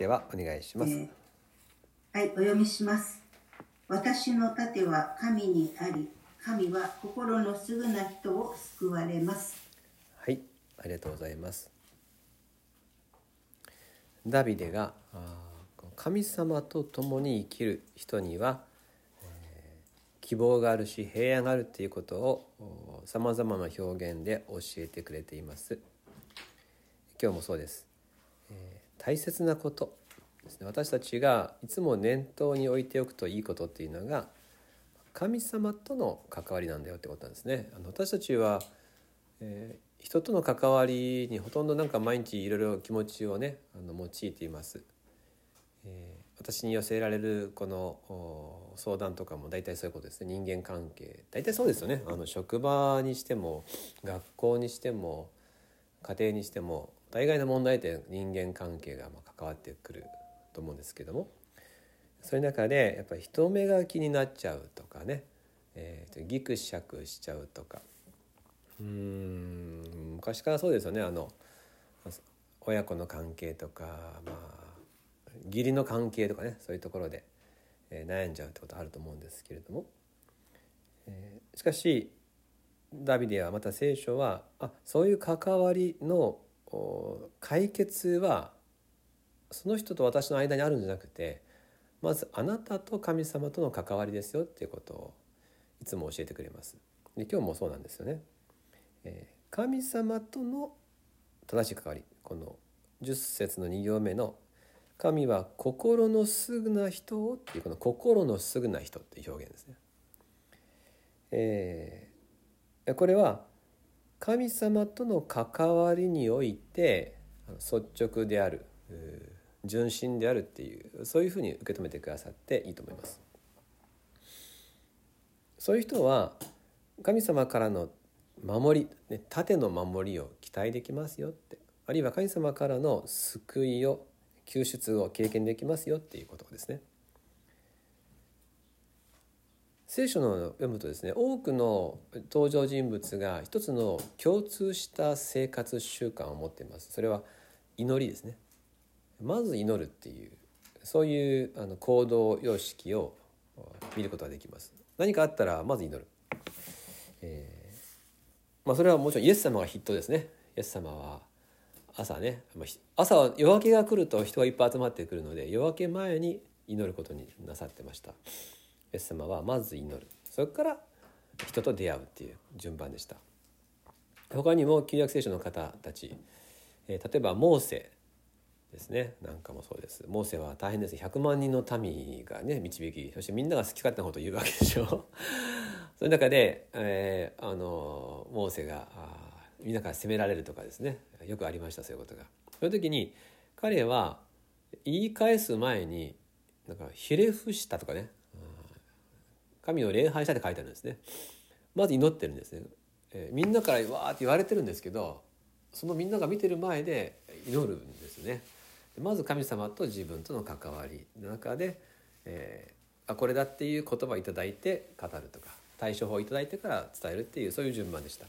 ではお願いします、えー、はいお読みします。私の盾は神にあり神は心のすぐな人を救われます。はいありがとうございます。ダビデが神様と共に生きる人には、えー、希望があるし平安があるということをさまざまな表現で教えてくれています。今日もそうです、えー、大切なこと。ですね。私たちがいつも念頭に置いておくといいことっていうのが神様との関わりなんだよってことなんですね。あの私たちは、えー人との関わりにほとんどなんか毎日いろいろ気持ちをねあの用いています、えー、私に寄せられるこの相談とかも大体そういうことですね。人間関係。大体そうですよね。あの職場にしても学校にしても家庭にしても大概の問題点人間関係がま関わってくると思うんですけどもそういう中でやっぱり人目が気になっちゃうとかね、えー、ギクシャクしちゃうとか。うん昔からそうですよね。あの親子の関係とかまあ義理の関係とかねそういうところで、えー、悩んじゃうってことあると思うんですけれども、えー、しかしダビデはまた聖書はあそういう関わりの解決はその人と私の間にあるんじゃなくてまずあなたと神様との関わりですよっていうことをいつも教えてくれます。で今日もそうなんですよね。えー、神様との正しい関わりこの10節の2行目の「神は心のすぐな人を」っていうこの「心のすぐな人」っていう表現ですね。えー、これは神様との関わりにおいて率直である純真であるっていうそういうふうに受け止めてくださっていいと思います。そういう人は神様からの守り、ね、盾の守りを期待できますよってあるいは神様からの救いを救出を経験できますよっていうことですね。聖書の読むとですね多くの登場人物が一つの共通した生活習慣を持っています。それは祈りですね。まず祈るっていうそういうあの行動様式を見ることができます。何かあったらまず祈る、えーまあ、それはもちろんイエス様が筆頭ですね。イエス様は朝ね朝は夜明けが来ると人がいっぱい集まってくるので夜明け前に祈ることになさってました。イエス様はまず祈る。それから人と出会うっていう順番でした。他にも旧約聖書の方たち、えー、例えばモーセですね。なんかもそうです。モーセは大変です。100万人の民がね導きそしてみんなが好き勝手なことを言うわけでしょ。その中で、えー、あのモーセがみんなから責められるとかですね。よくありましたそういうことが。その時に彼は言い返す前になんかひれ伏したとかね。神を礼拝したって書いてあるんですね。まず祈ってるんですね。えー、みんなからわーって言われてるんですけどそのみんなが見てる前で祈るんですね。まず神様と自分との関わりの中で、えー、あこれだっていう言葉を頂いて語るとか対処法を頂いてから伝えるっていうそういう順番でした。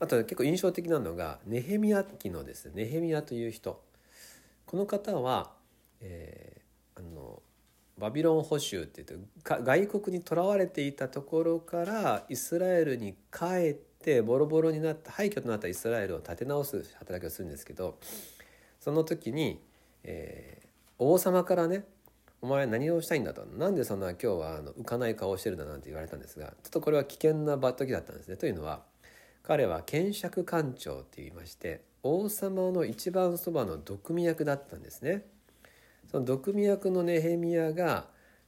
あと結構印象的なのがネヘミヤ記のですねネヘミヤという人この方は、えー、あのバビロン捕囚って言って外国にとらわれていたところからイスラエルに帰ってボロボロになった廃墟となったイスラエルを立て直す働きをするんですけどその時に、えー、王様からねお前何をしたいんだとなんでそんな今日はあの浮かない顔をしてるんだなんて言われたんですがちょっとこれは危険な時だったんですねというのは彼は検釈官長って言いまして王様の一番そばの毒味役だったんですね。その毒味役のネヘミヤが、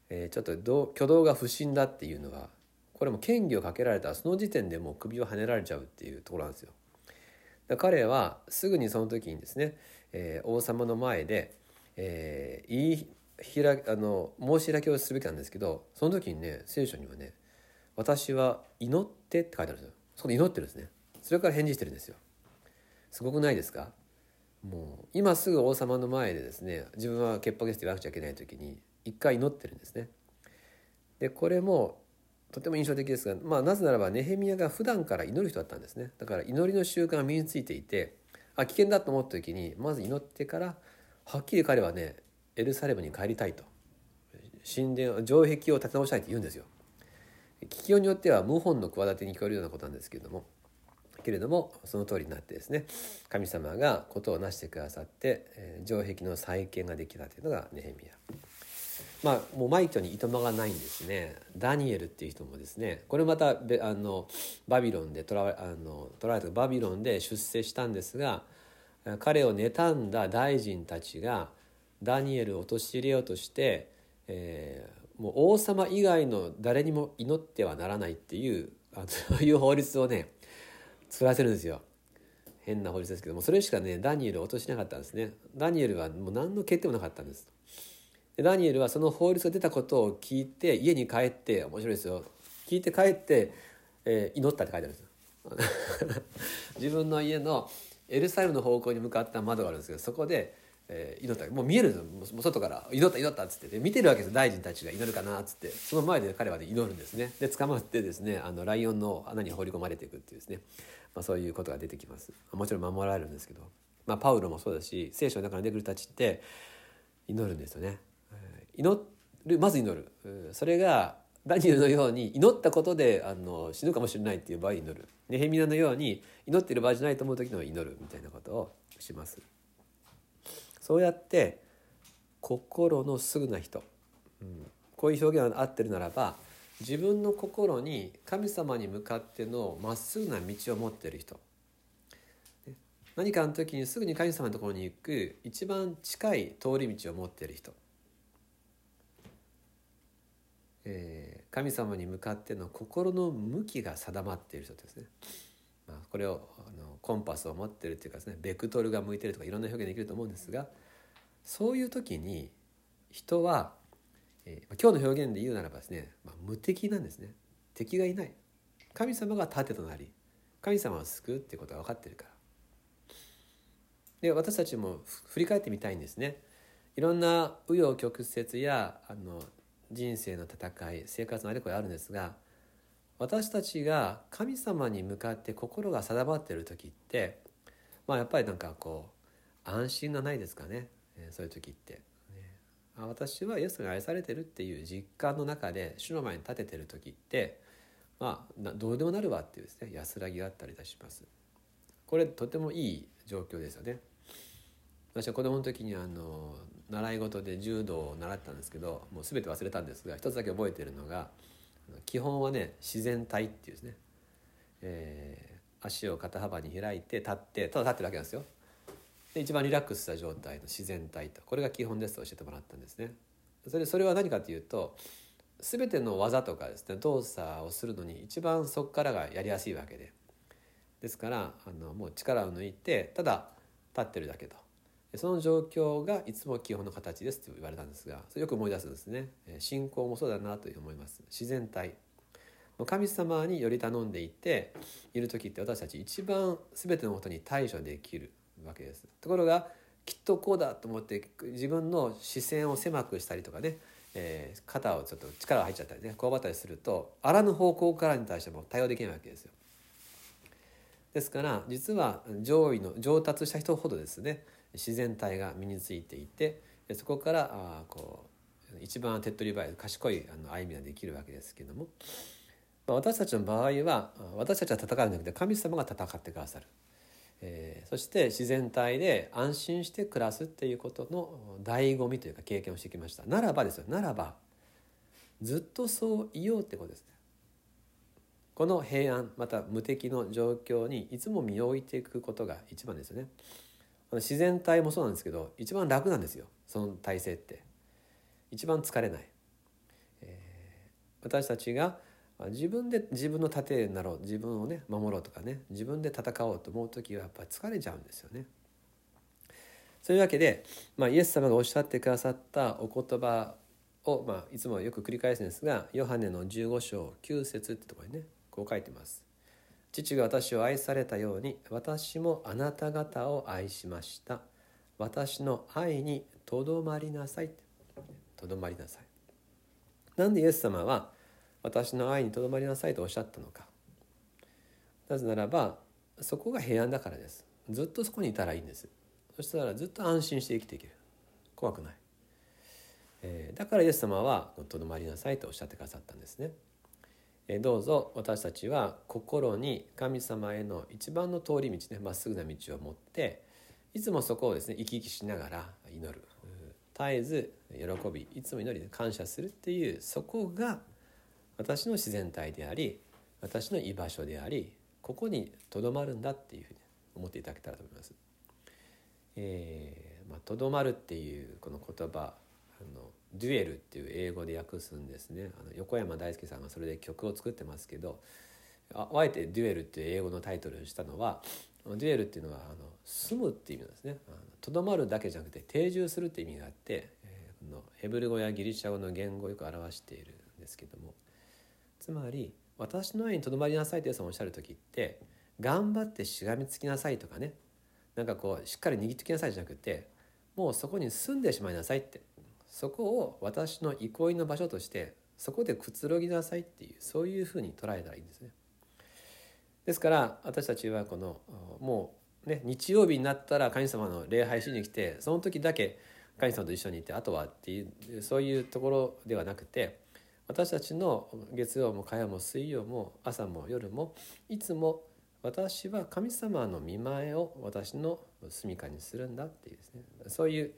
えー、ちょっと挙動が不審だっていうのはこれも嫌疑をかけられた。らその時点でもう首をはねられちゃうっていうところなんですよ。彼はすぐにその時にですね、えー、王様の前で、えー、言い開あの申し開きをすべきなんですけどその時にね聖書にはね「私は祈って」って書いてあるんですよ。そこで祈ってるんですね。それから返事してるんですよ。すごくないですか？もう今すぐ王様の前でですね自分は潔白ですって言わなくちゃいけない時に一回祈ってるんですね。でこれもとても印象的ですが、まあ、なぜならばネヘミヤが普段から祈る人だったんですね。だから祈りの習慣が身についていてあ危険だと思った時にまず祈ってからはっきり彼はねエルサレムに帰りたいと。神殿城壁を立て直したいと言うんですよ。聞きようによっては謀反の企てに聞こえるようなことなんですけれどもけれどもその通りになってですね神様がことをなしてくださって、えー、城壁の再建ができたというのがネヘミヤ。まあ、もう枚挙にいとまがないんですねダニエルっていう人もですねこれまたあのバビロンで捕らあの捕らわれたバビロンで出世したんですが彼を妬んだ大臣たちがダニエルを陥れようとして、えー、もう王様以外の誰にも祈ってはならないっていうあそういう法律をね作らせるんですよ。変な法律ですけどもそれしかねダニエルを落としなかったんですね。ダニエルはもう何の欠点もなかったんです。でダニエルはその法律が出たことを聞いて家に帰って面白いですよ聞いて帰って、えー、祈ったって書いてあるんですよ。自分の家のエルサレムの方向に向かった窓があるんですけどそこで、えー、祈った。もう見えるんですよ外から「祈った祈った」っつって。見てるわけです。大臣たちが祈るかなっつって。その前で彼は、ね、祈るんです。ねで捕まってですね。あのライオンの穴に放り込まれていくっていうですね、まあ、そういうことが出てきます。もちろん守られるんですけど、まあ、パウロもそうだし聖書の中に出てくる人たちって祈るんですよね。祈るまず祈る。それがダニエルのように祈ったことであの死ぬかもしれないっていう場合祈る。ネヘミヤのように祈ってる場合じゃないと思う時の祈るみたいなことをします。そうやって心のすぐな人、うん、こういう表現が合ってるならば自分の心に神様に向かってのまっすぐな道を持っている人。何かの時にすぐに神様のところに行く一番近い通り道を持っている人。えー、神様に向かっての心の向きが定まっている人ですね。これをあのコンパスを持ってるっていうかですねベクトルが向いてるとかいろんな表現できると思うんですがそういう時に人は、えー、今日の表現で言うならばですね、まあ、無敵なんですね。敵がいない。神様が盾となり神様を救うっていうことが分かってるから。で私たちも振り返ってみたいんですね。いろんな紆余曲折やあの人生の戦い生活のあれこれあるんですが私たちが神様に向かって心が定まっている時ってまあやっぱりなんかこう安心がないですかね、そういう時って、私はイエスに愛されてるっていう実感の中で主の前に立ててる時ってまあどうでもなるわっていうですね。安らぎがあったりいたします。これとてもいい状況ですよね。私は子供の時にあの習い事で柔道を習ったんですけどもう全て忘れたんですが一つだけ覚えてるのが基本はね自然体っていうですね、えー、足を肩幅に開いて立ってただ立ってるだけなんですよ。で一番リラックスした状態の自然体とこれが基本ですと教えてもらったんですね。それそれは何かというと全ての技とかですね動作をするのに一番そこからがやりやすいわけでですからあのもう力を抜いてただ立ってるだけとその状況がいつも基本の形ですと言われたんですがそれよく思い出すんですね。信仰もそうだなという思います。自然体。神様により頼んでいている時って私たち一番全てのことに対処できるわけです。ところがきっとこうだと思って自分の視線を狭くしたりとかね、えー、肩をちょっと力が入っちゃったりねこわばったりするとあらぬ方向からに対しても対応できないわけですよ。ですから実は上位の上達した人ほどですね自然体が身についていてそこからあこう一番手っ取り早い賢いあの歩みができるわけですけども、まあ、私たちの場合は私たちは戦うんじゃなくて神様が戦ってくださる、えー、そして自然体で安心して暮らすっていうことの醍醐味というか経験をしてきました。ならばですよ。ならばずっとそういようってことです。ねこの平安また無敵の状況にいつも身を置いていくことが一番ですよね。自然体もそうなんですけど一番楽なんですよその体制って一番疲れない、えー、私たちが自分で自分の盾になろう自分をね守ろうとかね自分で戦おうと思う時はやっぱり疲れちゃうんですよね。そういうわけで、まあ、イエス様がおっしゃってくださったお言葉を、まあ、いつもよく繰り返すんですがヨハネの15章9節ってとこにねこう書いてます。父が私を愛されたように私もあなた方を愛しました。私の愛にとどまりなさい。とどまりなさい。なんでイエス様は私の愛にとどまりなさいとおっしゃったのか。なぜならばそこが平安だからです。ずっとそこにいたらいいんです。そしたらずっと安心して生きていける。怖くない、えー、だからイエス様はとどまりなさいとおっしゃってくださったんですね、どうぞ私たちは心に神様への一番の通り道ねまっすぐな道を持っていつもそこをですね生き生きしながら祈る絶えず喜びいつも祈りで感謝するっていうそこが私の自然体であり私の居場所でありここにとどまるんだっていうふうに思っていただけたらと思います。えーまあ、まるっていうこの言葉デュエルっていう英語で訳すんですね。あの横山大輔さんがそれで曲を作ってますけどああえてデュエルっていう英語のタイトルにしたのはデュエルっていうのはあの住むっていう意味なんですね。とどまるだけじゃなくて定住するって意味があって、えー、のヘブル語やギリシャ語の言語をよく表しているんですけども。つまり私の家にとどまりなさいとさんおっしゃる時って頑張ってしがみつきなさいとかね。なんかこうしっかり握ってきなさいじゃなくてもうそこに住んでしまいなさいって。そこを私の憩いの場所としてそこでくつろぎなさいっていうそういうふうに捉えたらいいんですね。ですから私たちはこのもうね日曜日になったら神様の礼拝しに来てその時だけ神様と一緒にいてあとはっていうそういうところではなくて私たちの月曜も火曜も水曜も朝も夜もいつも私は神様の見前を私の住みかにするんだっていうですねそういう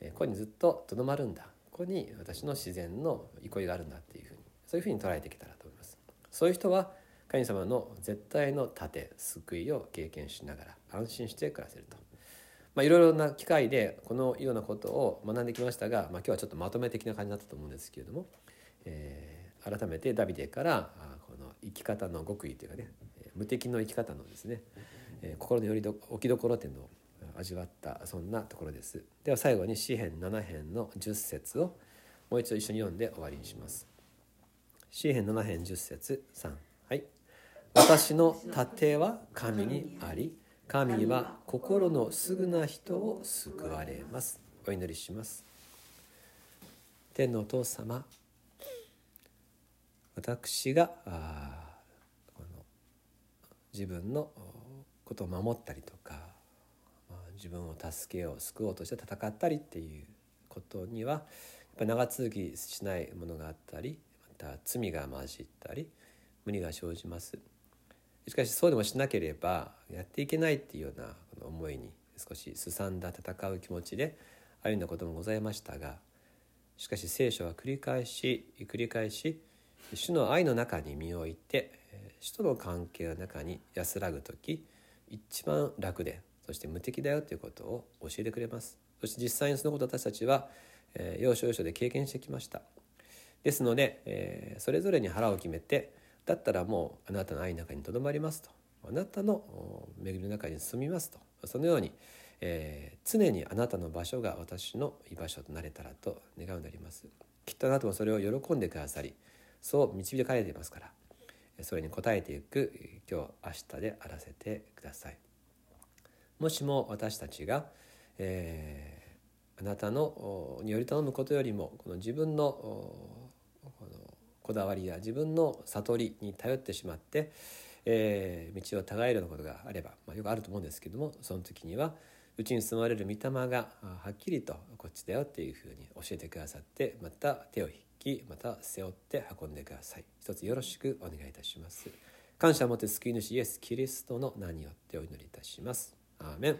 ここにずっととどまるんだ。ここに私の自然の憩いがあるんだっていうふうにそういうふうに捉えてきたらと思います。そういう人は神様の絶対の盾救いを経験しながら安心して暮らせると。まあいろいろな機会でこのようなことを学んできましたが、まあ、今日はちょっとまとめ的な感じになったと思うんですけれども、えー、改めてダビデからこの生き方の極意というかね無敵の生き方のですね、えー、心のより置きどころっていうのを味わったそんなところです。では最後に詩編7編の10節をもう一度一緒に読んで終わりにします。詩編7編10節3はい。私の盾は神にあり神は心のすぐな人を救われます。お祈りします。天のお父様私が自分のことを守ったりとか、自分を助けよう救おうとして戦ったりっていうことにはやっぱ長続きしないものがあったりまた罪が混じったり無理が生じます。しかしそうでもしなければやっていけないっていうような思いに少しすさんだ戦う気持ちで歩んだこともございましたがしかし聖書は繰り返し繰り返し主の愛の中に身を置いて主との関係の中に安らぐ時一番楽でそして無敵だよということを教えてくれます。そして実際にそのことを私たちは、えー、要所要所で経験してきました。ですので、えー、それぞれに腹を決めてだったらもうあなたの愛の中にとどまりますと。あなたの恵みの中に住みますと。そのように、えー、常にあなたの場所が私の居場所となれたらと願うなります。きっとあなたもそれを喜んでくださりそう導かれていますからそれに応えていく今日明日であらせてください。もしも私たちが、えー、あなたのにより頼むことよりもこの自分のこのこだわりや自分の悟りに頼ってしまって、えー、道を違えるようなことがあれば、まあ、よくあると思うんですけどもその時にはうちに住まれる御霊がはっきりとこっちだよっていうふうに教えてくださってまた手を引きまた背負って運んでください。一つよろしくお願いいたします。感謝を持って救い主イエス・キリストの名によってお祈りいたします。アーメン